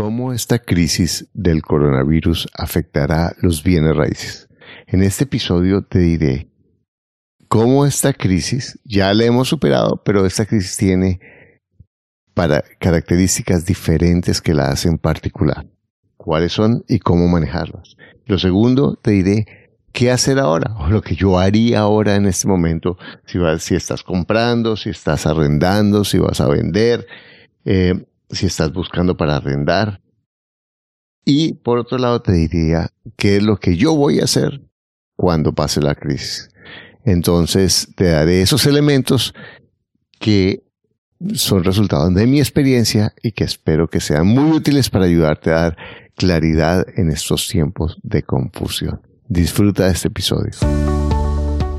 ¿Cómo esta crisis del coronavirus afectará los bienes raíces? En este episodio te diré cómo esta crisis ya la hemos superado, pero esta crisis tiene para características diferentes que la hacen particular. ¿Cuáles son y cómo manejarlas? Lo segundo, te diré qué hacer ahora, o lo que yo haría ahora en este momento, si, vas, si estás comprando, si estás arrendando, si vas a vender, eh, si estás buscando para arrendar. Y por otro lado te diría qué es lo que yo voy a hacer cuando pase la crisis. Entonces te daré esos elementos que son resultados de mi experiencia y que espero que sean muy útiles para ayudarte a dar claridad en estos tiempos de confusión. Disfruta de este episodio.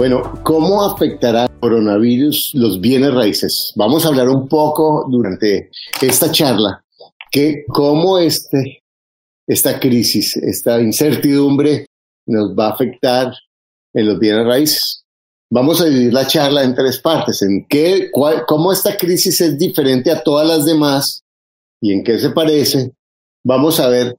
Bueno, ¿cómo afectará el coronavirus los bienes raíces? Vamos a hablar un poco durante esta charla que cómo este, esta crisis, esta incertidumbre nos va a afectar en los bienes raíces. Vamos a dividir la charla en tres partes, en qué, cómo esta crisis es diferente a todas las demás y en qué se parece. Vamos a ver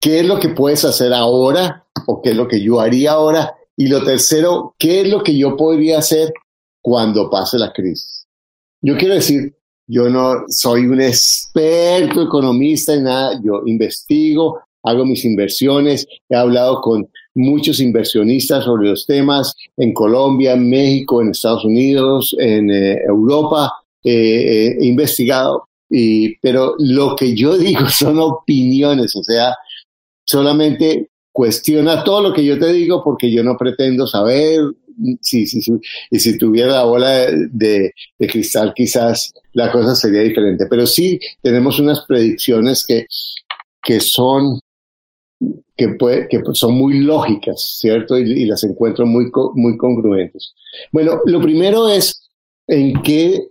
qué es lo que puedes hacer ahora o qué es lo que yo haría ahora y lo tercero, ¿qué es lo que yo podría hacer cuando pase la crisis? Yo quiero decir, yo no soy un experto economista en nada, yo investigo, hago mis inversiones, he hablado con muchos inversionistas sobre los temas en Colombia, en México, en Estados Unidos, en eh, Europa, eh, he investigado, pero lo que yo digo son opiniones, o sea, solamente cuestiona todo lo que yo te digo porque yo no pretendo saber si, si, si y si tuviera la bola de, de, cristal quizás la cosa sería diferente. Pero sí tenemos unas predicciones que, que son que, puede, que son muy lógicas, ¿cierto? Y, y, las encuentro muy, muy congruentes. Bueno, lo primero es en qué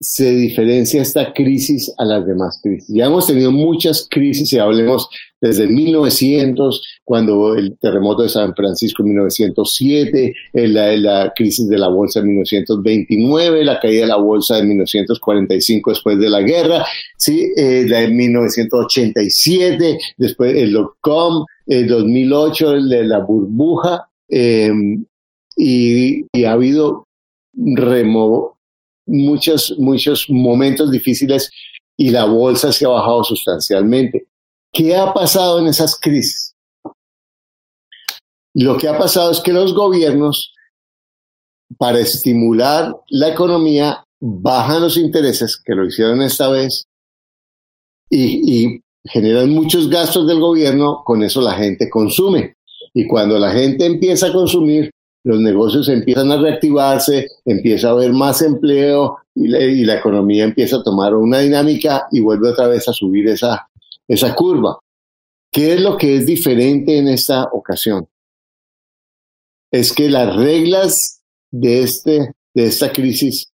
se diferencia esta crisis a las demás crisis. Ya hemos tenido muchas crisis y hablemos desde 1900, cuando el terremoto de San Francisco en 1907, la, la, crisis de la bolsa en 1929, la caída de la bolsa en 1945 después de la guerra, ¿sí? Eh, la de 1987, después el dot-com, el 2008, el la burbuja, eh, y, ha habido muchos, muchos momentos difíciles y la bolsa se ha bajado sustancialmente. ¿Qué ha pasado en esas crisis? Lo que ha pasado es que los gobiernos, para estimular la economía, bajan los intereses, que lo hicieron esta vez, y, generan muchos gastos del gobierno, con eso la gente consume. Y cuando la gente empieza a consumir, los negocios empiezan a reactivarse, empieza a haber más empleo y la, y la, economía empieza a tomar una dinámica y vuelve otra vez a subir esa, esa curva. ¿Qué es lo que es diferente en esta ocasión? Es que las reglas de, este, de esta crisis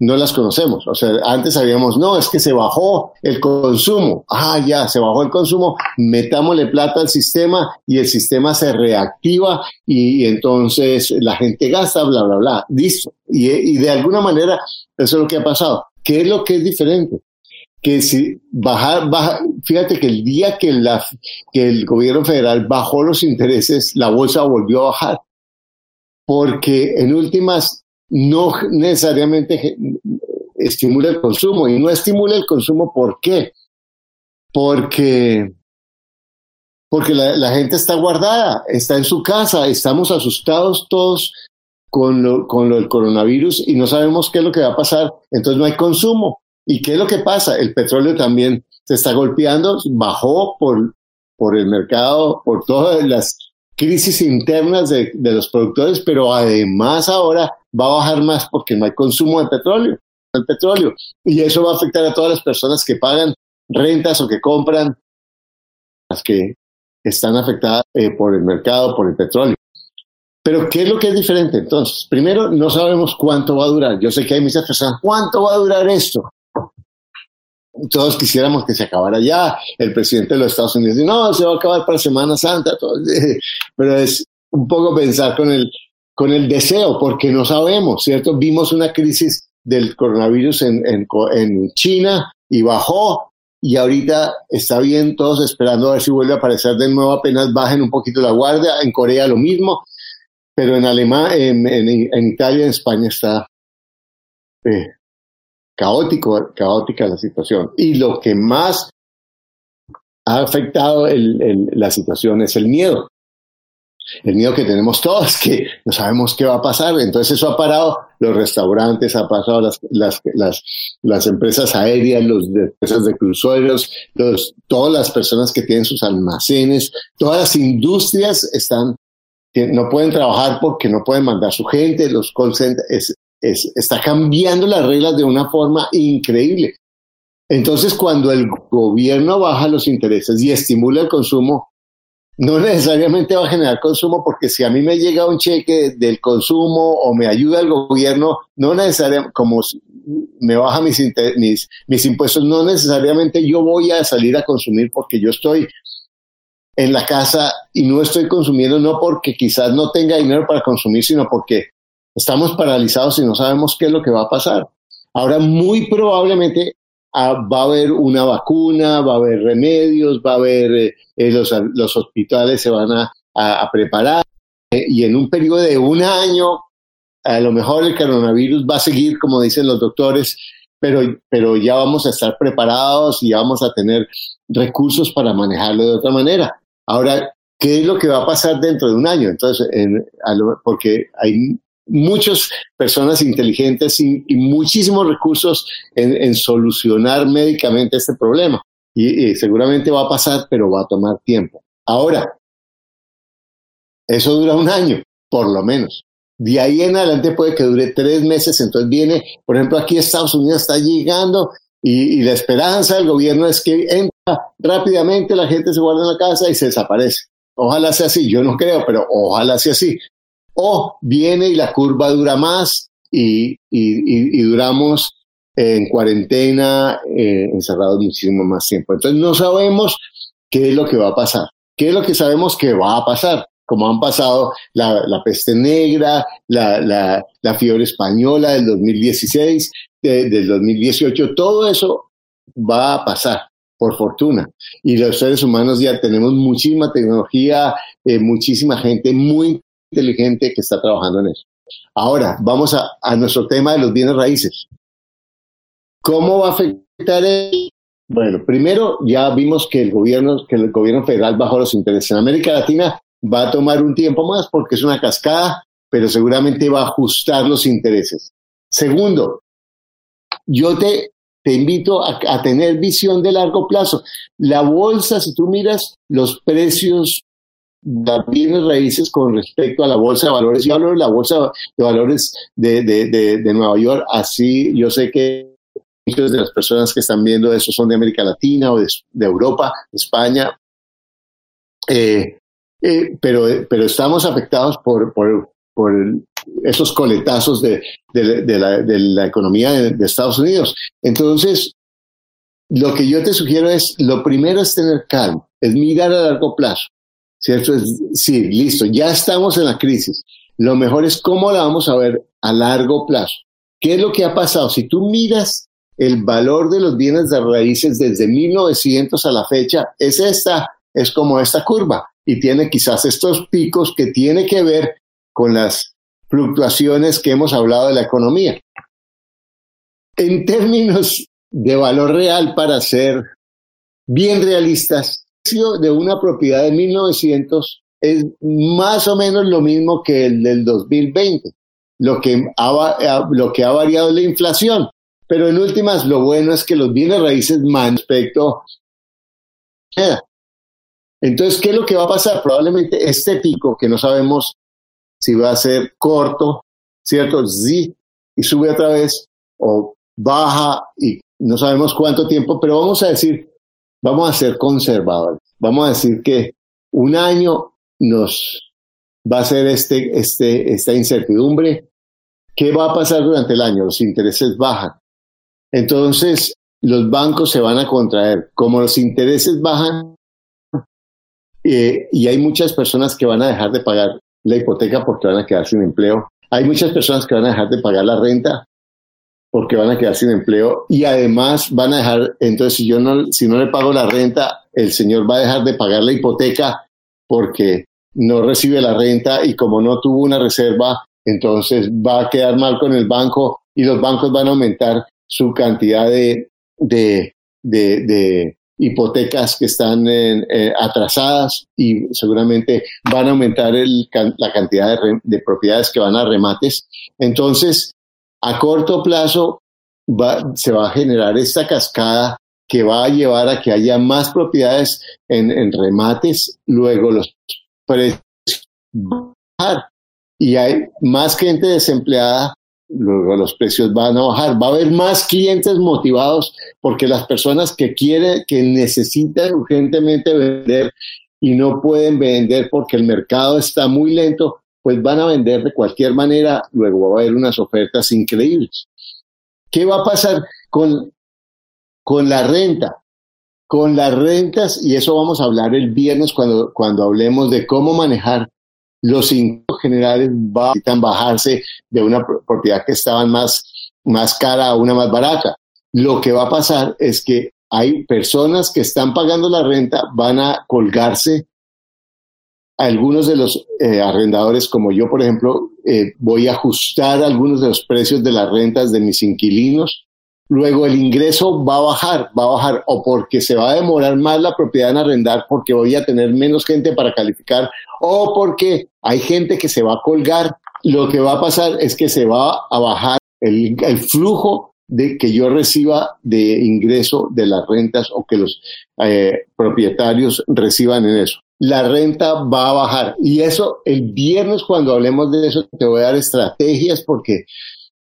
no las conocemos. O sea, antes sabíamos, no, es que se bajó el consumo. Ah, ya, se bajó el consumo, metámosle plata al sistema y el sistema se reactiva y, entonces la gente gasta, bla, bla, bla. Listo. Y, de alguna manera, eso es lo que ha pasado. ¿Qué es lo que es diferente? Que si bajar, baja, fíjate que el día que, la, que el gobierno federal bajó los intereses, la bolsa volvió a bajar. Porque en últimas no necesariamente estimula el consumo. Y no estimula el consumo, ¿por qué? Porque, porque la, la, gente está guardada, está en su casa, estamos asustados todos con lo, con lo del coronavirus y no sabemos qué es lo que va a pasar, entonces no hay consumo. ¿Y qué es lo que pasa? El petróleo también se está golpeando, bajó por, por el mercado, por todas las crisis internas de, los productores, pero además ahora va a bajar más porque no hay consumo de petróleo, el petróleo, y eso va a afectar a todas las personas que pagan rentas o que compran, las que están afectadas eh, por el mercado, por el petróleo. Pero ¿qué es lo que es diferente entonces? Primero, no sabemos cuánto va a durar. Yo sé que hay muchas personas, ¿cuánto va a durar esto? Todos quisiéramos que se acabara ya. El presidente de los Estados Unidos dice, no, se va a acabar para Semana Santa. Pero es un poco pensar con el, con el deseo, porque no sabemos, ¿cierto? Vimos una crisis del coronavirus en, en, en China y bajó, y ahorita está bien, todos esperando a ver si vuelve a aparecer de nuevo, apenas bajen un poquito la guardia, en Corea lo mismo, pero en Alemania, en, en, Italia, en España está eh, caótico, caótica la situación. Y lo que más ha afectado la situación es el miedo. El miedo que tenemos todos, que no sabemos qué va a pasar. Entonces eso ha parado los restaurantes, ha pasado las, las, las, empresas aéreas, las empresas de cruceros, todas las personas que tienen sus almacenes, todas las industrias están no pueden trabajar porque no pueden mandar su gente, los call centers, es, está cambiando las reglas de una forma increíble. Entonces, cuando el gobierno baja los intereses y estimula el consumo, no necesariamente va a generar consumo, porque si a mí me llega un cheque del consumo o me ayuda el gobierno, no necesariamente, como me baja mis, mis impuestos, no necesariamente yo voy a salir a consumir porque yo estoy en la casa y no estoy consumiendo no porque quizás no tenga dinero para consumir, sino porque estamos paralizados y no sabemos qué es lo que va a pasar. Ahora muy probablemente ah, va a haber una vacuna, va a haber remedios, va a haber eh, eh, los, los, hospitales se van a, preparar eh, y en un periodo de un año a lo mejor el coronavirus va a seguir, como dicen los doctores, pero, pero ya vamos a estar preparados y vamos a tener recursos para manejarlo de otra manera. Ahora, ¿qué es lo que va a pasar dentro de un año? Entonces, porque hay muchas personas inteligentes y, muchísimos recursos en, solucionar médicamente este problema. Y, seguramente va a pasar, pero va a tomar tiempo. Ahora, eso dura un año, por lo menos. De ahí en adelante puede que dure tres meses. Entonces viene, por ejemplo, aquí Estados Unidos está llegando y, la esperanza del gobierno es que entra rápidamente, la gente se guarda en la casa y se desaparece. Ojalá sea así, yo no creo, pero ojalá sea así. O viene y la curva dura más y, y, duramos en cuarentena, eh, encerrados muchísimo más tiempo. Entonces no sabemos qué es lo que va a pasar. ¿Qué es lo que sabemos que va a pasar? Como han pasado la, peste negra, la, la, fiebre española del 2016, del 2018, todo eso va a pasar, por fortuna. Y los seres humanos ya tenemos muchísima tecnología, eh, muchísima gente muy inteligente que está trabajando en eso. Ahora, vamos a, nuestro tema de los bienes raíces. ¿Cómo va a afectar el bueno, primero ya vimos que el gobierno, que el gobierno federal bajó los intereses. En América Latina va a tomar un tiempo más porque es una cascada, pero seguramente va a ajustar los intereses. Segundo, yo te, te invito a, tener visión de largo plazo. La bolsa, si tú miras los precios de bienes raíces con respecto a la bolsa de valores, yo hablo de la bolsa de valores de, de, de, Nueva York, así yo sé que muchas de las personas que están viendo eso son de América Latina o de, Europa, España, eh, eh, pero, pero estamos afectados por, por, por esos coletazos de, de, de la, economía de, Estados Unidos. Entonces, lo que yo te sugiero es, lo primero es tener calma, es mirar a largo plazo. ¿Cierto? Es, sí, listo, ya estamos en la crisis. Lo mejor es cómo la vamos a ver a largo plazo. ¿Qué es lo que ha pasado? Si tú miras el valor de los bienes de raíces desde 1900 a la fecha, es esta, es como esta curva y tiene quizás estos picos que tiene que ver con las fluctuaciones que hemos hablado de la economía. En términos de valor real, para ser bien realistas, de una propiedad de 1900 es más o menos lo mismo que el del 2020. Lo que ha, lo que ha variado la inflación. Pero en últimas, lo bueno es que los bienes raíces más respecto Entonces, ¿qué es lo que va a pasar? Probablemente este pico, que no sabemos si va a ser corto, ¿cierto? Sí, y sube otra vez, o baja y no sabemos cuánto tiempo, pero vamos a decir, vamos a ser conservadores. Vamos a decir que un año nos va a ser este, este, esta incertidumbre. ¿Qué va a pasar durante el año? Los intereses bajan. Entonces, los bancos se van a contraer. Como los intereses bajan eh, y hay muchas personas que van a dejar de pagar la hipoteca porque van a quedar sin empleo, hay muchas personas que van a dejar de pagar la renta porque van a quedar sin empleo y además van a dejar, entonces si yo no, si no le pago la renta, el señor va a dejar de pagar la hipoteca porque no recibe la renta y como no tuvo una reserva, entonces va a quedar mal con el banco y los bancos van a aumentar su cantidad de, de, de, hipotecas que están eh, atrasadas y seguramente van a aumentar la cantidad de, de, propiedades que van a remates. Entonces, a corto plazo se va a generar esta cascada que va a llevar a que haya más propiedades en, en remates, luego los precios bajar y hay más gente desempleada, luego los precios van a bajar. Va a haber más clientes motivados porque las personas que quieren, que necesitan urgentemente vender y no pueden vender porque el mercado está muy lento, pues van a vender de cualquier manera, luego va a haber unas ofertas increíbles. ¿Qué va a pasar con, con la renta? Con las rentas, y eso vamos a hablar el viernes cuando, cuando hablemos de cómo manejar los ingresos generales van bajarse de una propiedad que estaba más, más cara a una más barata. Lo que va a pasar es que hay personas que están pagando la renta, van a colgarse. Algunos de los eh, arrendadores, como yo, por ejemplo, eh, voy a ajustar algunos de los precios de las rentas de mis inquilinos Luego el ingreso va a bajar, va a bajar o porque se va a demorar más la propiedad en arrendar porque voy a tener menos gente para calificar o porque hay gente que se va a colgar. Lo que va a pasar es que se va a bajar el, flujo de que yo reciba de ingreso de las rentas o que los eh, propietarios reciban en eso. La renta va a bajar y eso el viernes cuando hablemos de eso te voy a dar estrategias porque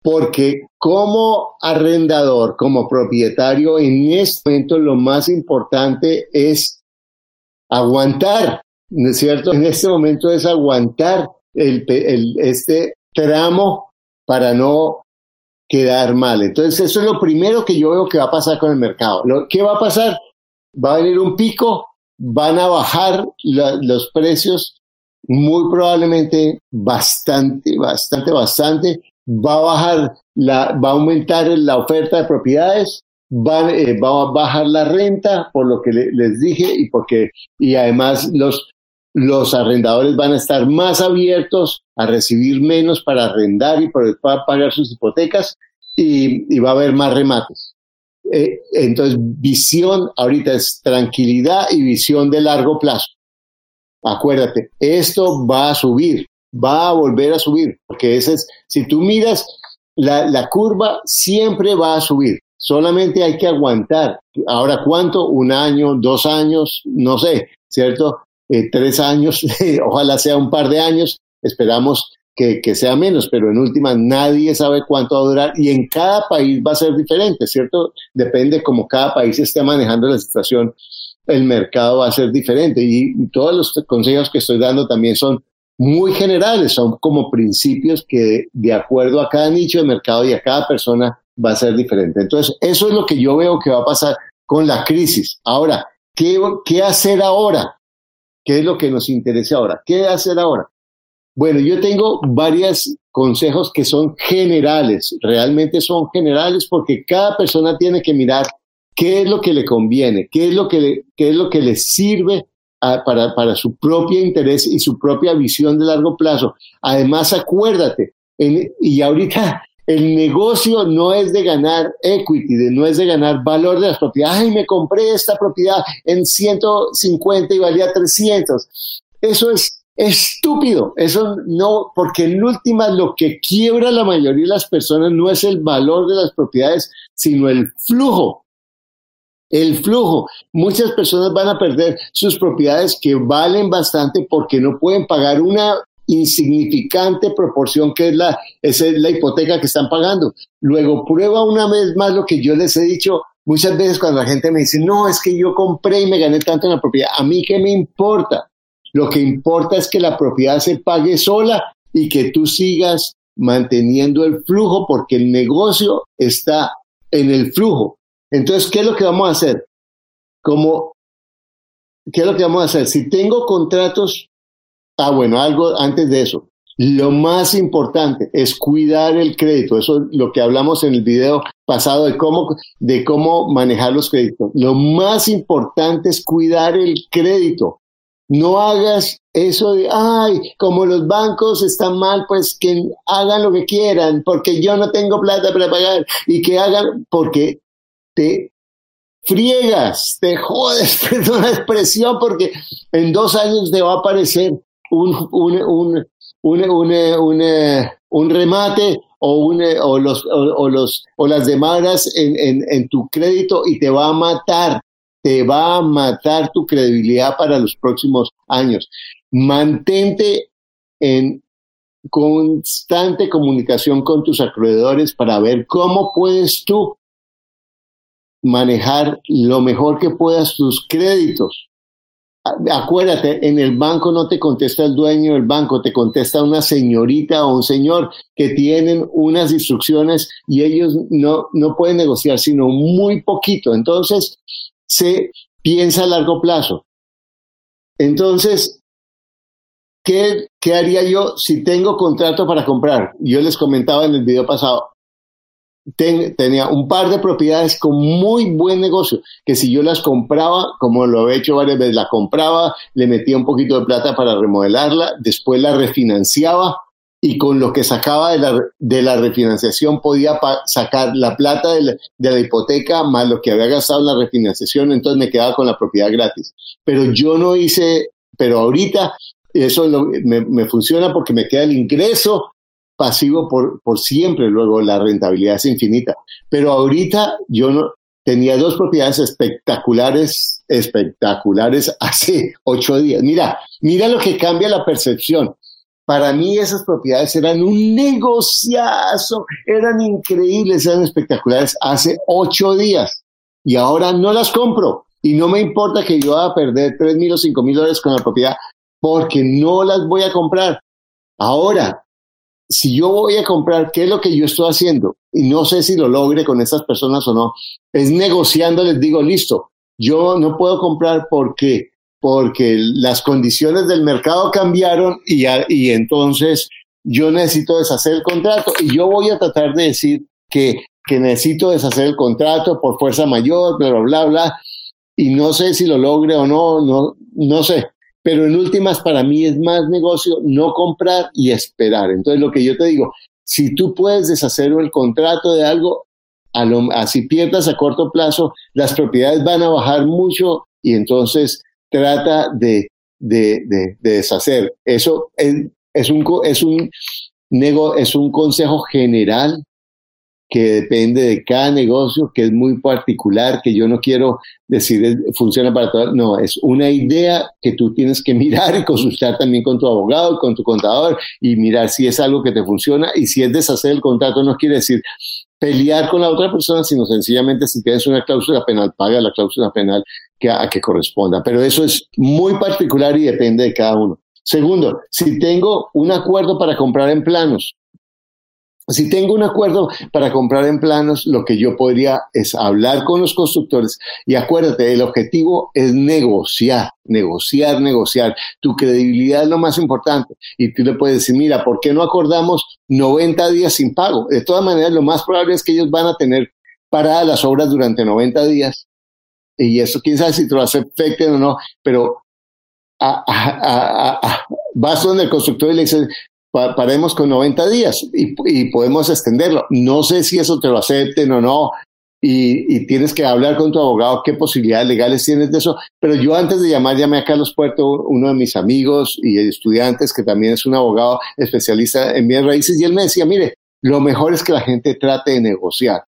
porque como arrendador, como propietario, en este momento lo más importante es aguantar, ¿no es cierto? En este momento es aguantar este tramo para no quedar mal. Entonces, eso es lo primero que yo veo que va a pasar con el mercado. ¿Qué va a pasar? Va a venir un pico, van a bajar los precios muy probablemente bastante, bastante, bastante, va a bajar, la, va a aumentar la oferta de propiedades, va, eh, va a bajar la renta, por lo que les dije, y porque, y además los, los arrendadores van a estar más abiertos a recibir menos para arrendar y para pagar sus hipotecas, y, y va a haber más remates. Eh, entonces, visión ahorita es tranquilidad y visión de largo plazo. Acuérdate, esto va a subir va a volver a subir, porque ese es, si tú miras, la, curva siempre va a subir, solamente hay que aguantar. Ahora, ¿cuánto? Un año, dos años, no sé, ¿cierto? Eh, tres años, ojalá sea un par de años, esperamos que, que, sea menos, pero en última nadie sabe cuánto va a durar y en cada país va a ser diferente, ¿cierto? Depende cómo cada país esté manejando la situación, el mercado va a ser diferente y todos los consejos que estoy dando también son muy generales, son como principios que de acuerdo a cada nicho de mercado y a cada persona va a ser diferente. Entonces, eso es lo que yo veo que va a pasar con la crisis. Ahora, ¿qué, qué hacer ahora? ¿Qué es lo que nos interesa ahora? ¿Qué hacer ahora? Bueno, yo tengo varios consejos que son generales, realmente son generales porque cada persona tiene que mirar qué es lo que le conviene, qué es lo que le, qué es lo que le sirve para, para, su propio interés y su propia visión de largo plazo. Además, acuérdate, y ahorita el negocio no es de ganar equity, no es de ganar valor de las propiedades. Ay, me compré esta propiedad en 150 y valía 300. Eso es estúpido. Eso no, porque en última lo que quiebra la mayoría de las personas no es el valor de las propiedades, sino el flujo El flujo. Muchas personas van a perder sus propiedades que valen bastante porque no pueden pagar una insignificante proporción que es la, es la hipoteca que están pagando. Luego prueba una vez más lo que yo les he dicho muchas veces cuando la gente me dice, no, es que yo compré y me gané tanto en la propiedad. A mí qué me importa. Lo que importa es que la propiedad se pague sola y que tú sigas manteniendo el flujo porque el negocio está en el flujo. Entonces, ¿qué es lo que vamos a hacer? Como, ¿qué es lo que vamos a hacer? Si tengo contratos, ah, bueno, algo antes de eso. Lo más importante es cuidar el crédito. Eso es lo que hablamos en el video pasado de cómo, de cómo manejar los créditos. Lo más importante es cuidar el crédito. No hagas eso de, ay, como los bancos están mal, pues que hagan lo que quieran, porque yo no tengo plata para pagar y que hagan, porque te friegas, te jodes, perdón la expresión, porque en dos años te va a aparecer un, un, un, un, remate o, o, los, o, los, o las demandas en, en, en tu crédito y te va a matar te va a matar tu credibilidad para los próximos años. Mantente en constante comunicación con tus acreedores para ver cómo puedes tú manejar lo mejor que puedas tus créditos. Acuérdate, en el banco no te contesta el dueño del banco, te contesta una señorita o un señor que tienen unas instrucciones y ellos no, no pueden negociar sino muy poquito. Entonces, se piensa a largo plazo. Entonces, ¿qué, ¿qué, haría yo si tengo contrato para comprar? Yo les comentaba en el video pasado, tenía un par de propiedades con muy buen negocio, que si yo las compraba, como lo he hecho varias veces, la compraba, le metía un poquito de plata para remodelarla, después la refinanciaba y con lo que sacaba de la, de la refinanciación podía sacar la plata de la, hipoteca más lo que había gastado en la refinanciación, entonces me quedaba con la propiedad gratis. Pero yo no hice, pero ahorita eso me, me, funciona porque me queda el ingreso pasivo por, por siempre, luego la rentabilidad es infinita. Pero ahorita yo no, tenía dos propiedades espectaculares, espectaculares hace ocho días. Mira, mira lo que cambia la percepción. Para mí esas propiedades eran un negociazo, eran increíbles, eran espectaculares hace ocho días y ahora no las compro y no me importa que yo vaya a perder tres mil o cinco mil dólares con la propiedad porque no las voy a comprar. Ahora, si yo voy a comprar, ¿qué es lo que yo estoy haciendo? Y no sé si lo logre con esas personas o no. Es negociando, les digo, listo, yo no puedo comprar porque porque las condiciones del mercado cambiaron y, entonces yo necesito deshacer el contrato y yo voy a tratar de decir que, que necesito deshacer el contrato por fuerza mayor, bla, bla, bla, y no sé si lo logre o no, no, no sé. Pero en últimas, para mí es más negocio no comprar y esperar. Entonces, lo que yo te digo, si tú puedes deshacer el contrato de algo, a lo, así pierdas a corto plazo, las propiedades van a bajar mucho y entonces trata de, de, de, deshacer. Eso es, un, es, un nego, es un consejo general que depende de cada negocio, que es muy particular, que yo no quiero decir funciona para todos. No, es una idea que tú tienes que mirar y consultar también con tu abogado, con tu contador y mirar si es algo que te funciona y si es deshacer el contrato no quiere decir pelear con la otra persona, sino sencillamente si tienes una cláusula penal, paga la cláusula penal que, a que corresponda. Pero eso es muy particular y depende de cada uno. Segundo, si tengo un acuerdo para comprar en planos, si tengo un acuerdo para comprar en planos, lo que yo podría es hablar con los constructores y acuérdate, el objetivo es negociar, negociar, negociar. Tu credibilidad es lo más importante y tú le puedes decir, mira, ¿por qué no acordamos 90 días sin pago? De todas maneras, lo más probable es que ellos van a tener paradas las obras durante 90 días y eso quién sabe si te lo afecten o no, pero vas donde el constructor y le dices, paremos con 90 días y, podemos extenderlo. No sé si eso te lo acepten o no. Y, tienes que hablar con tu abogado qué posibilidades legales tienes de eso. Pero yo antes de llamar llamé a Carlos Puerto, uno de mis amigos y estudiantes, que también es un abogado especialista en bienes raíces, y él me decía, mire, lo mejor es que la gente trate de negociar.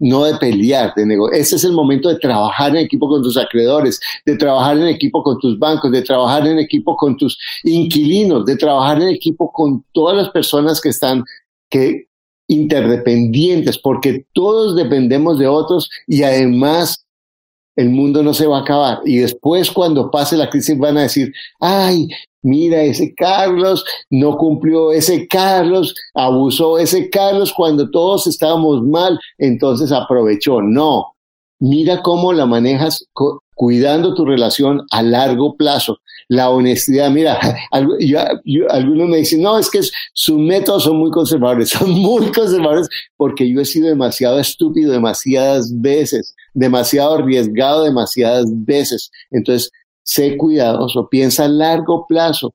No de pelear, de negociar. Ese es el momento de trabajar en equipo con tus acreedores, de trabajar en equipo con tus bancos, de trabajar en equipo con tus inquilinos, de trabajar en equipo con todas las personas que están, que interdependientes, porque todos dependemos de otros y además el mundo no se va a acabar. Y después cuando pase la crisis van a decir, ay, mira, ese Carlos no cumplió, ese Carlos abusó, ese Carlos cuando todos estábamos mal, entonces aprovechó. No, mira cómo la manejas cuidando tu relación a largo plazo. La honestidad, mira, algunos me dicen, no, es que sus métodos son muy conservadores, son muy conservadores porque yo he sido demasiado estúpido demasiadas veces, demasiado arriesgado demasiadas veces. Entonces, sé cuidadoso, piensa a largo plazo,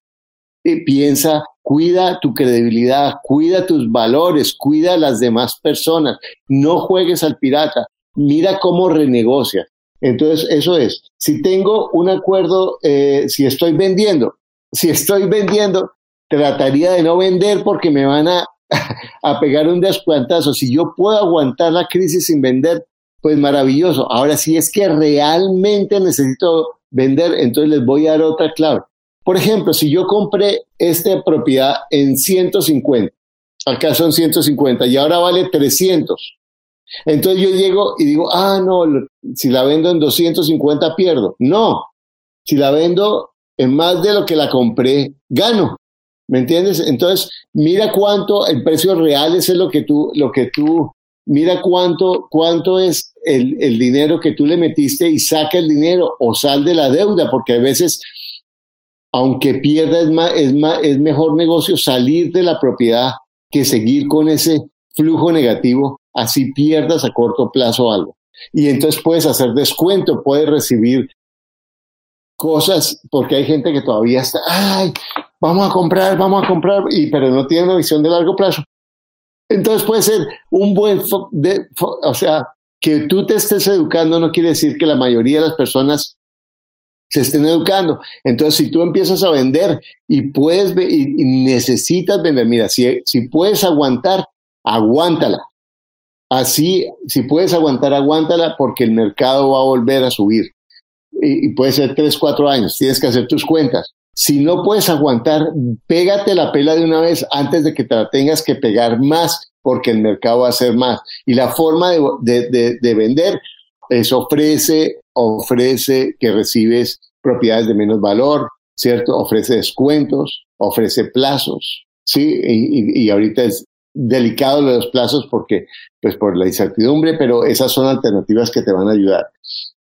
piensa, cuida tu credibilidad, cuida tus valores, cuida a las demás personas, no juegues al pirata, mira cómo renegocia. Entonces, eso es, si tengo un acuerdo, eh, si estoy vendiendo, si estoy vendiendo, trataría de no vender porque me van a, a pegar un descuantazo. Si yo puedo aguantar la crisis sin vender, pues maravilloso. Ahora, si es que realmente necesito vender, entonces les voy a dar otra clave. Por ejemplo, si yo compré esta propiedad en 150, acá son 150 y ahora vale 300. Entonces yo llego y digo, ah, no, si la vendo en 250 pierdo. No, si la vendo en más de lo que la compré, gano. ¿Me entiendes? Entonces, mira cuánto el precio real es lo que tú, lo que tú, mira cuánto, cuánto es el, el dinero que tú le metiste y saca el dinero o sal de la deuda, porque a veces, aunque pierda, es, más, es, más, es mejor negocio salir de la propiedad que seguir con ese flujo negativo así pierdas a corto plazo algo. Y entonces puedes hacer descuento, puedes recibir cosas, porque hay gente que todavía está, ay, vamos a comprar, vamos a comprar, y, pero no tiene una visión de largo plazo. Entonces puede ser un buen, de, o sea, que tú te estés educando no quiere decir que la mayoría de las personas se estén educando. Entonces, si tú empiezas a vender y puedes y, necesitas vender, mira, si, si puedes aguantar, aguántala. Así, si puedes aguantar, aguántala porque el mercado va a volver a subir. Y, puede ser tres, cuatro años. Tienes que hacer tus cuentas. Si no puedes aguantar, pégate la pela de una vez antes de que te la tengas que pegar más porque el mercado va a ser más. Y la forma de, de vender es ofrece, ofrece que recibes propiedades de menos valor, ¿cierto? Ofrece descuentos, ofrece plazos, ¿sí? Y, y, ahorita es delicado lo de los plazos porque, pues por la incertidumbre, pero esas son alternativas que te van a ayudar.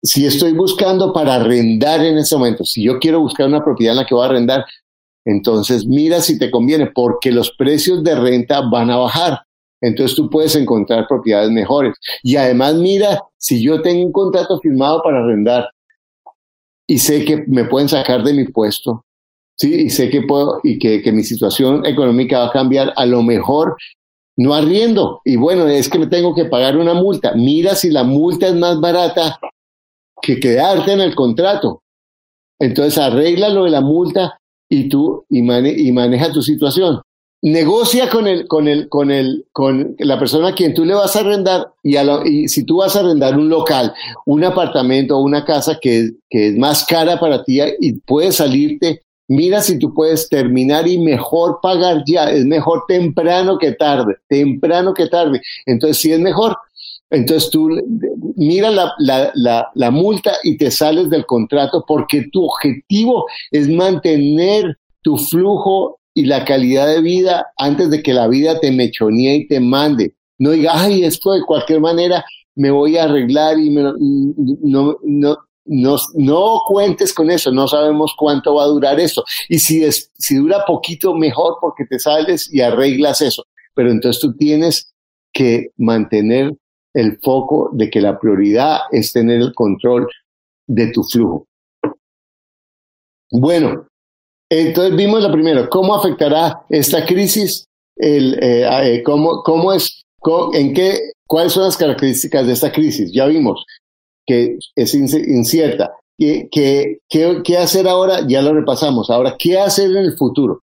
Si estoy buscando para arrendar en ese momento, si yo quiero buscar una propiedad en la que voy a arrendar, entonces mira si te conviene, porque los precios de renta van a bajar. Entonces tú puedes encontrar propiedades mejores. Y además mira, si yo tengo un contrato firmado para arrendar y sé que me pueden sacar de mi puesto, sí, y sé que puedo y que, que mi situación económica va a cambiar, a lo mejor no arriendo. Y bueno, es que me tengo que pagar una multa. Mira si la multa es más barata que quedarte en el contrato. Entonces arregla lo de la multa y tú y, y maneja tu situación. Negocia con el, con el, con el, con la persona a quien tú le vas a arrendar y, a si tú vas a arrendar un local, un apartamento o una casa que, que es más cara para ti y puedes salirte mira si tú puedes terminar y mejor pagar ya, es mejor temprano que tarde, temprano que tarde. Entonces, si es mejor, entonces tú mira la, la, la, multa y te sales del contrato porque tu objetivo es mantener tu flujo y la calidad de vida antes de que la vida te mechonee y te mande. No digas, ay, esto de cualquier manera me voy a arreglar y no, no, no, no cuentes con eso, no sabemos cuánto va a durar esto. Y si, es, si dura poquito, mejor porque te sales y arreglas eso. Pero entonces tú tienes que mantener el foco de que la prioridad es tener el control de tu flujo. Bueno, entonces vimos lo primero, ¿cómo afectará esta crisis? El, eh, eh, cómo, cómo es, en qué, ¿Cuáles son las características de esta crisis? Ya vimos que es incierta. ¿Qué, qué, qué, hacer ahora? Ya lo repasamos. Ahora, ¿qué hacer en el futuro?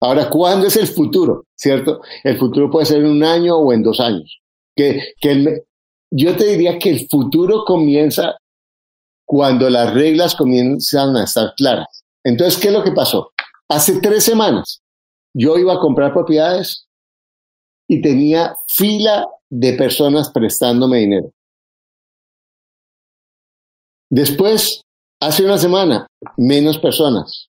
Ahora, ¿cuándo es el futuro? ¿Cierto? El futuro puede ser en un año o en dos años. Que, que yo te diría que el futuro comienza cuando las reglas comienzan a estar claras. Entonces, ¿qué es lo que pasó? Hace tres semanas yo iba a comprar propiedades y tenía fila de personas prestándome dinero. Después, hace una semana, menos personas.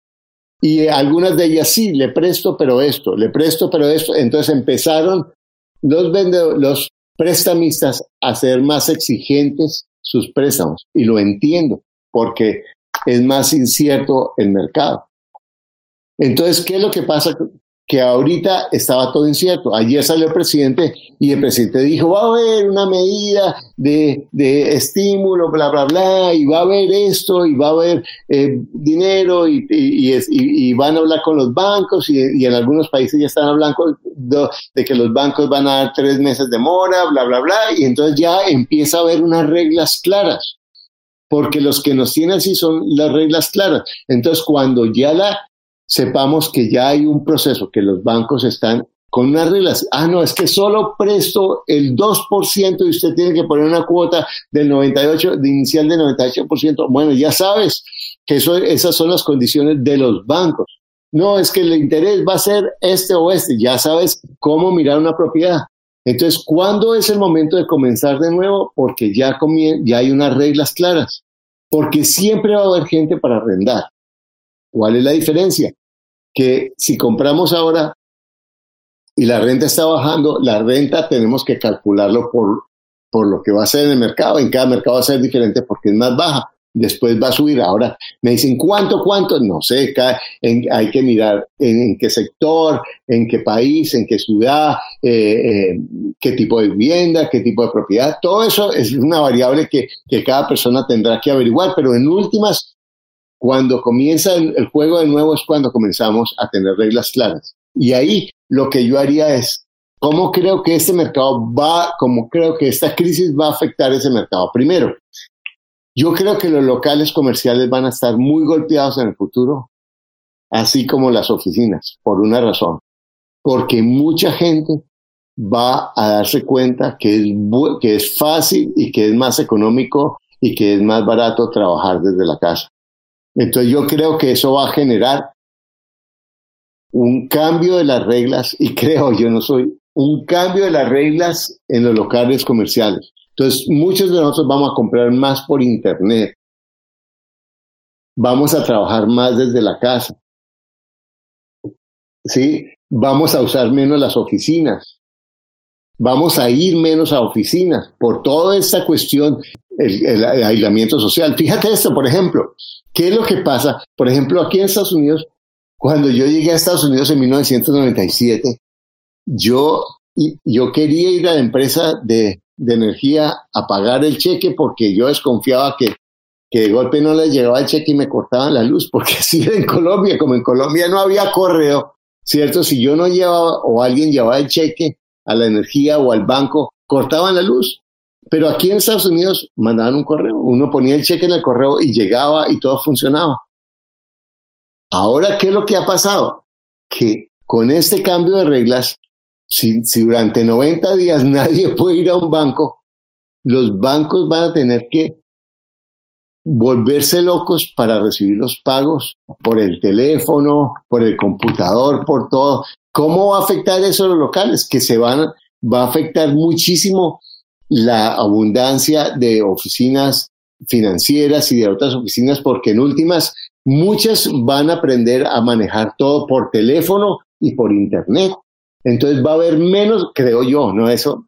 Y algunas de ellas sí, le presto, pero esto, le presto, pero esto. Entonces empezaron los vendedores, los prestamistas a ser más exigentes sus préstamos. Y lo entiendo, porque es más incierto el mercado. Entonces, ¿qué es lo que pasa que ahorita estaba todo incierto. Ayer salió el presidente y el presidente dijo, va a haber una medida de, de estímulo, bla, bla, bla, y va a haber esto, y va a haber eh, dinero, y, y, van a hablar con los bancos, y, en algunos países ya están hablando de, que los bancos van a dar tres meses de mora, bla, bla, bla, y entonces ya empieza a haber unas reglas claras porque los que nos tienen así son las reglas claras. Entonces, cuando ya la sepamos que ya hay un proceso, que los bancos están con unas reglas. Ah, no, es que solo presto el 2% y usted tiene que poner una cuota del 98, de inicial del 98%. Bueno, ya sabes que eso, esas son las condiciones de los bancos. No, es que el interés va a ser este o este. Ya sabes cómo mirar una propiedad. Entonces, ¿cuándo es el momento de comenzar de nuevo? Porque ya, ya hay unas reglas claras. Porque siempre va a haber gente para arrendar. ¿Cuál es la diferencia? Que si compramos ahora y la renta está bajando, la renta tenemos que calcularlo por, por lo que va a ser en el mercado. En cada mercado va a ser diferente porque es más baja. Después va a subir. Ahora me dicen, ¿cuánto, cuánto? No sé, hay que mirar en, qué sector, en qué país, en qué ciudad, eh, eh, qué tipo de vivienda, qué tipo de propiedad. Todo eso es una variable que, que cada persona tendrá que averiguar, pero en últimas cuando comienza el, juego de nuevo es cuando comenzamos a tener reglas claras. Y ahí lo que yo haría es, ¿cómo creo que este mercado va, cómo creo que esta crisis va a afectar ese mercado? Primero, yo creo que los locales comerciales van a estar muy golpeados en el futuro, así como las oficinas, por una razón. Porque mucha gente va a darse cuenta que es, fácil y que es más económico y que es más barato trabajar desde la casa. Entonces yo creo que eso va a generar un cambio de las reglas, y creo, yo no soy, un cambio de las reglas en los locales comerciales. Entonces muchos de nosotros vamos a comprar más por Internet. Vamos a trabajar más desde la casa. ¿Sí? Vamos a usar menos las oficinas. Vamos a ir menos a oficinas por toda esta cuestión el, aislamiento social. Fíjate esto, por ejemplo, ¿qué es lo que pasa? Por ejemplo, aquí en Estados Unidos, cuando yo llegué a Estados Unidos en 1997, yo, yo quería ir a la empresa de, de energía a pagar el cheque porque yo desconfiaba que, que de golpe no les llegaba el cheque y me cortaban la luz, porque así era en Colombia, como en Colombia no había correo, ¿cierto? Si yo no llevaba o alguien llevaba el cheque a la energía o al banco, cortaban la luz. Pero aquí en Estados Unidos mandaban un correo, uno ponía el cheque en el correo y llegaba y todo funcionaba. Ahora, ¿qué es lo que ha pasado? Que con este cambio de reglas, si, durante 90 días nadie puede ir a un banco, los bancos van a tener que volverse locos para recibir los pagos por el teléfono, por el computador, por todo. ¿Cómo va a afectar eso a los locales? Que se van, va a afectar muchísimo la abundancia de oficinas financieras y de otras oficinas, porque en últimas muchas van a aprender a manejar todo por teléfono y por internet. Entonces va a haber menos, creo yo, no eso,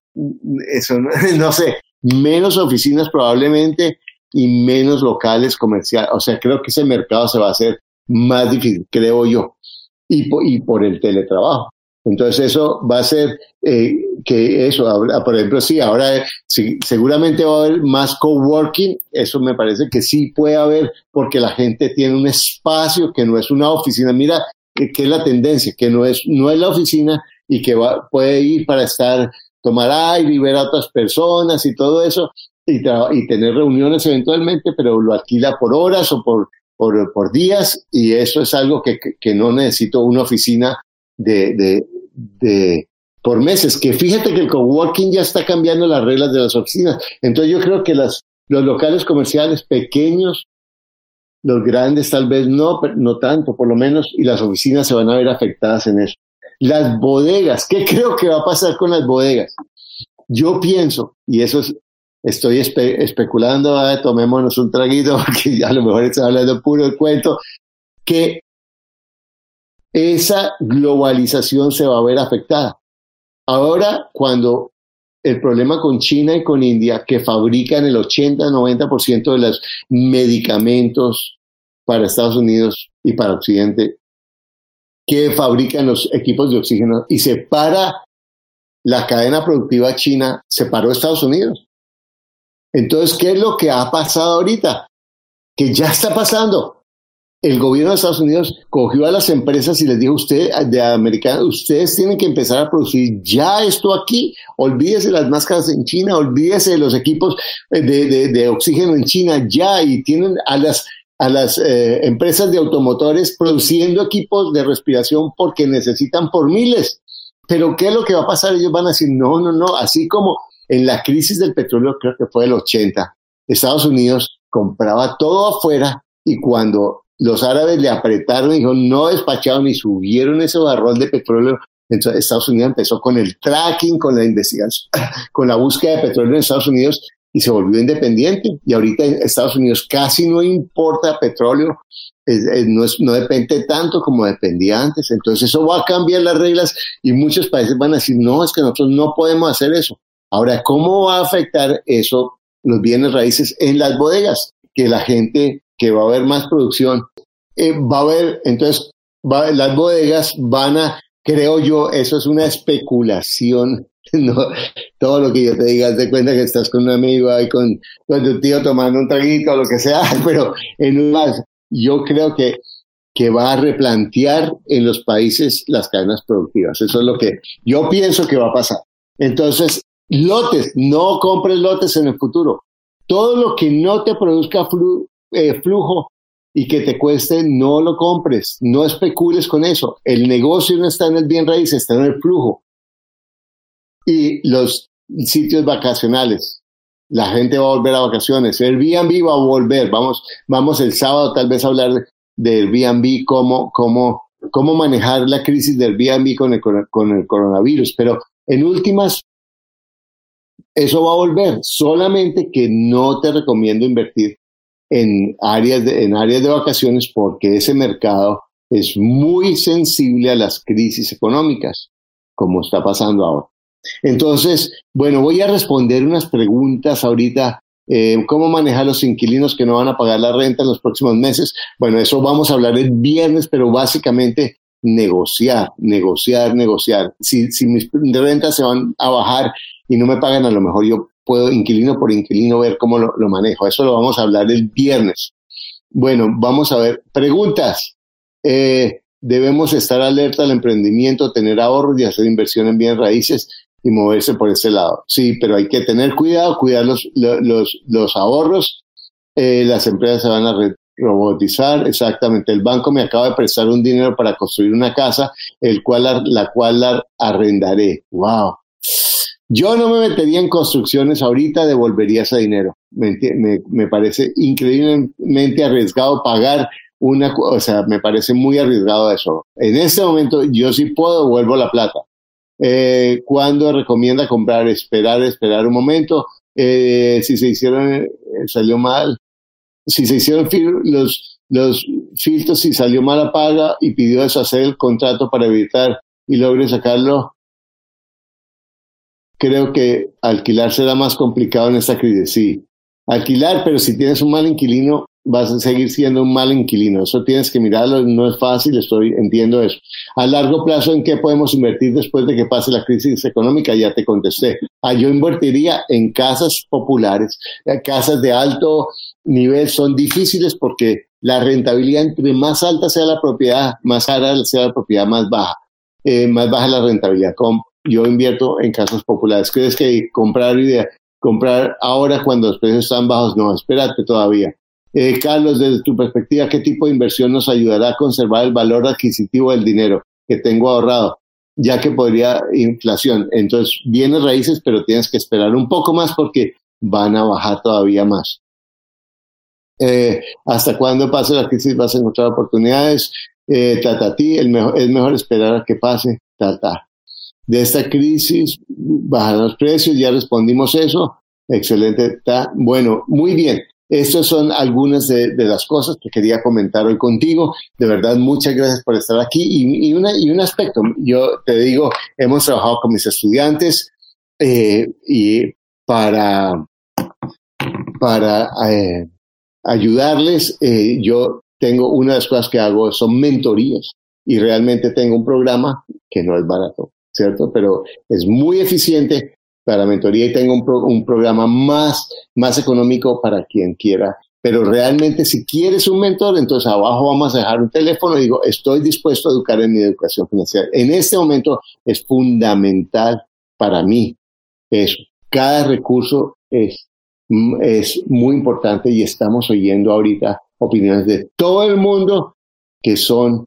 eso no, sé, menos oficinas probablemente y menos locales comerciales. O sea, creo que ese mercado se va a hacer más difícil, creo yo, y y por el teletrabajo. Entonces eso va a ser eh, que eso, por ejemplo, sí, ahora sí, seguramente va a haber más coworking, eso me parece que sí puede haber porque la gente tiene un espacio que no es una oficina. Mira, que, es la tendencia, que no es, no es la oficina y que va, puede ir para estar, tomar aire y ver a otras personas y todo eso y, y tener reuniones eventualmente, pero lo alquila por horas o por, por, días y eso es algo que, que, no necesito una oficina de, de, por meses, que fíjate que el coworking ya está cambiando las reglas de las oficinas. Entonces yo creo que las, los locales comerciales pequeños, los grandes tal vez no, pero no tanto, por lo menos, y las oficinas se van a ver afectadas en eso. Las bodegas, ¿qué creo que va a pasar con las bodegas? Yo pienso, y eso es, estoy especulando, tomémonos un traguito, porque a lo mejor está hablando puro el cuento, que esa globalización se va a ver afectada. Ahora, cuando el problema con China y con India, que fabrican el 80-90% de los medicamentos para Estados Unidos y para Occidente, que fabrican los equipos de oxígeno y se para la cadena productiva china, se paró Estados Unidos. Entonces, ¿qué es lo que ha pasado ahorita? Que ya está pasando el gobierno de Estados Unidos cogió a las empresas y les dijo, usted, de americanos, ustedes tienen que empezar a producir ya esto aquí, olvídese las máscaras en China, olvídese de los equipos eh, de, oxígeno en China ya, y tienen a las, a las eh, empresas de automotores produciendo equipos de respiración porque necesitan por miles. Pero ¿qué es lo que va a pasar? Ellos van a decir, no, no, no, así como en la crisis del petróleo, creo que fue el 80, Estados Unidos compraba todo afuera y cuando los árabes le apretaron y dijo, no despacharon y subieron ese barrón de petróleo. Entonces Estados Unidos empezó con el tracking, con la investigación, con la búsqueda de petróleo en Estados Unidos y se volvió independiente. Y ahorita Estados Unidos casi no importa petróleo, no depende tanto como dependía antes. Entonces eso va a cambiar las reglas y muchos países van a decir, no, es que nosotros no podemos hacer eso. Ahora, ¿cómo va a afectar eso los bienes raíces en las bodegas? Que la gente que va a haber más producción, eh, va a haber, entonces, las bodegas van a, creo yo, eso es una especulación. No, todo lo que yo te diga, te cuenta que estás con un amigo ahí con, con tu tío tomando un traguito o lo que sea, pero en un más, yo creo que, que va a replantear en los países las cadenas productivas. Eso es lo que yo pienso que va a pasar. Entonces, lotes, no compres lotes en el futuro. Todo lo que no te produzca eh, flujo y que te cueste, no lo compres, no especules con eso. El negocio no está en el bien raíz, está en el flujo. Y los sitios vacacionales, la gente va a volver a vacaciones, el Airbnb va a volver, vamos, vamos el sábado tal vez a hablar del Airbnb, cómo, cómo, cómo manejar la crisis del Airbnb con el, con el coronavirus, pero en últimas, eso va a volver, solamente que no te recomiendo invertir en áreas de, en áreas de vacaciones porque ese mercado es muy sensible a las crisis económicas, como está pasando ahora. Entonces, bueno, voy a responder unas preguntas ahorita. Eh, ¿Cómo manejar los inquilinos que no van a pagar la renta en los próximos meses? Bueno, eso vamos a hablar el viernes, pero básicamente negociar, negociar, negociar. Si, si mis rentas se van a bajar y no me pagan, a lo mejor yo puedo inquilino por inquilino ver cómo lo, manejo. Eso lo vamos a hablar el viernes. Bueno, vamos a ver. Preguntas. Eh, debemos estar alerta al emprendimiento, tener ahorros y hacer inversión en bienes raíces y moverse por ese lado. Sí, pero hay que tener cuidado, cuidar los, los, los ahorros. Eh, las empresas se van a robotizar. Exactamente. El banco me acaba de prestar un dinero para construir una casa, el cual la cual la arrendaré. Wow. Yo no me metería en construcciones ahorita, devolvería ese dinero. Me, me, parece increíblemente arriesgado pagar una, o sea, me parece muy arriesgado eso. En este momento yo sí puedo, devuelvo la plata. Eh, ¿Cuándo recomienda comprar? Esperar, esperar un momento. Eh, si se hicieron, eh, salió mal. Si se hicieron los, los filtros y salió mal la paga y pidió deshacer el contrato para evitar y logre sacarlo, creo que alquilar será más complicado en esta crisis. Sí, alquilar, pero si tienes un mal inquilino, vas a seguir siendo un mal inquilino. Eso tienes que mirarlo, no es fácil, estoy entiendo eso. A largo plazo, ¿en qué podemos invertir después de que pase la crisis económica? Ya te contesté. Ah, yo invertiría en casas populares, casas de alto nivel son difíciles porque la rentabilidad entre más alta sea la propiedad, más cara sea la propiedad, más baja. Eh, más baja la rentabilidad yo invierto en casas populares. ¿Crees que comprar idea, comprar ahora cuando los precios están bajos? No, espérate todavía. Eh, Carlos, desde tu perspectiva, ¿qué tipo de inversión nos ayudará a conservar el valor adquisitivo del dinero que tengo ahorrado? ya que podría inflación. Entonces, bienes raíces, pero tienes que esperar un poco más porque van a bajar todavía más. Eh, hasta cuando pase la crisis vas a encontrar oportunidades. Eh, ti, el mejor, es mejor esperar a que pase. Tata. De esta crisis bajan los precios, ya respondimos eso. Excelente. Está bueno, muy bien. Estas son algunas de, las cosas que quería comentar hoy contigo. De verdad, muchas gracias por estar aquí. Y, una, y un aspecto, yo te digo, hemos trabajado con mis estudiantes eh, y para, para eh, ayudarles, eh, yo tengo una de las cosas que hago son mentorías y realmente tengo un programa que no es barato, ¿cierto? Pero es muy eficiente para mentoría y tengo un, programa más, más económico para quien quiera. Pero realmente si quieres un mentor, entonces abajo vamos a dejar un teléfono y digo, estoy dispuesto a educar en mi educación financiera. En este momento es fundamental para mí eso. Cada recurso es es muy importante y estamos oyendo ahorita opiniones de todo el mundo que son,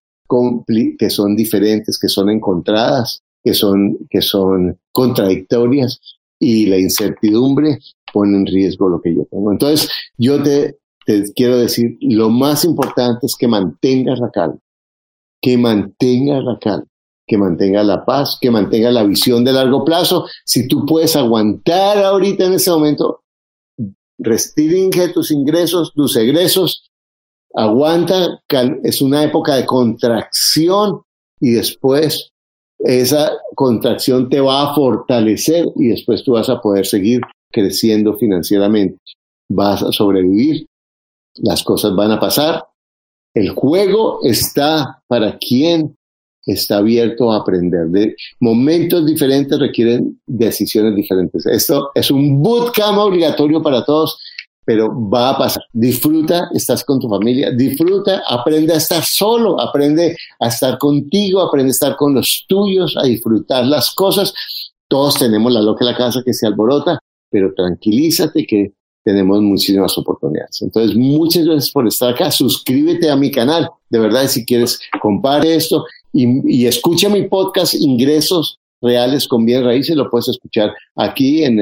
que son diferentes, que son encontradas, que son, que son contradictorias y la incertidumbre pone en riesgo lo que yo tengo. Entonces, yo te, te quiero decir, lo más importante es que mantengas la calma, que mantengas la calma que mantenga la paz, que mantenga la visión de largo plazo. Si tú puedes aguantar ahorita en ese momento, restringe tus ingresos, tus egresos, aguanta, es una época de contracción y después esa contracción te va a fortalecer y después tú vas a poder seguir creciendo financieramente. Vas a sobrevivir, las cosas van a pasar. El juego está para quien está abierto a aprender. De momentos diferentes requieren decisiones diferentes. Esto es un bootcamp obligatorio para todos, pero va a pasar. Disfruta, estás con tu familia, disfruta, aprende a estar solo, aprende a estar contigo, aprende a estar con los tuyos, a disfrutar las cosas. Todos tenemos la loca en la casa que se alborota, pero tranquilízate que tenemos muchísimas oportunidades. Entonces, muchas gracias por estar acá. Suscríbete a mi canal. De verdad, si quieres, compare esto y, escucha mi podcast Ingresos Reales con Bien Raíces. Lo puedes escuchar aquí en,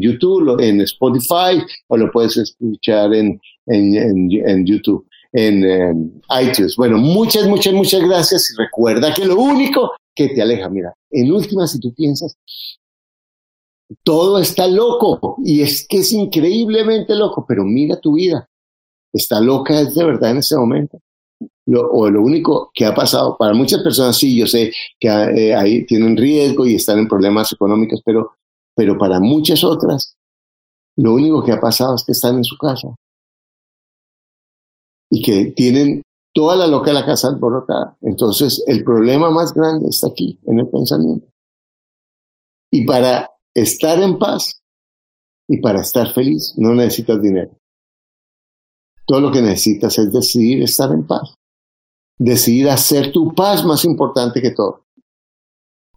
YouTube, en Spotify, o lo puedes escuchar en, en YouTube, en iTunes. Bueno, muchas, muchas, muchas gracias. Y recuerda que lo único que te aleja, mira, en última, si tú piensas, todo está loco y es que es increíblemente loco, pero mira tu vida. Está loca es de verdad en ese momento. O lo único que ha pasado, para muchas personas sí, yo sé que eh, ahí tienen riesgo y están en problemas económicos, pero, pero para muchas otras, lo único que ha pasado es que están en su casa y que tienen toda la loca de la casa alborotada. Entonces, el problema más grande está aquí, en el pensamiento. Y para estar en paz y para estar feliz no necesitas dinero. Todo lo que necesitas es decidir estar en paz. Decidir hacer tu paz más importante que todo.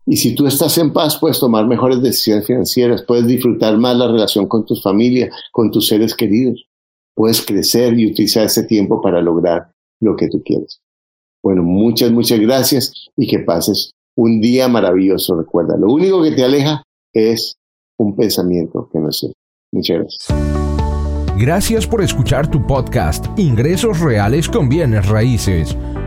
Y si tú estás en paz, puedes tomar mejores decisiones financieras, puedes disfrutar más la relación con tu familia, con tus seres queridos. Puedes crecer y utilizar ese tiempo para lograr lo que tú quieres. Bueno, muchas, muchas gracias y que pases un día maravilloso. Recuerda, lo único que te aleja es un pensamiento que no sé. Muchas gracias. Gracias por escuchar tu podcast Ingresos Reales con Bienes Raíces.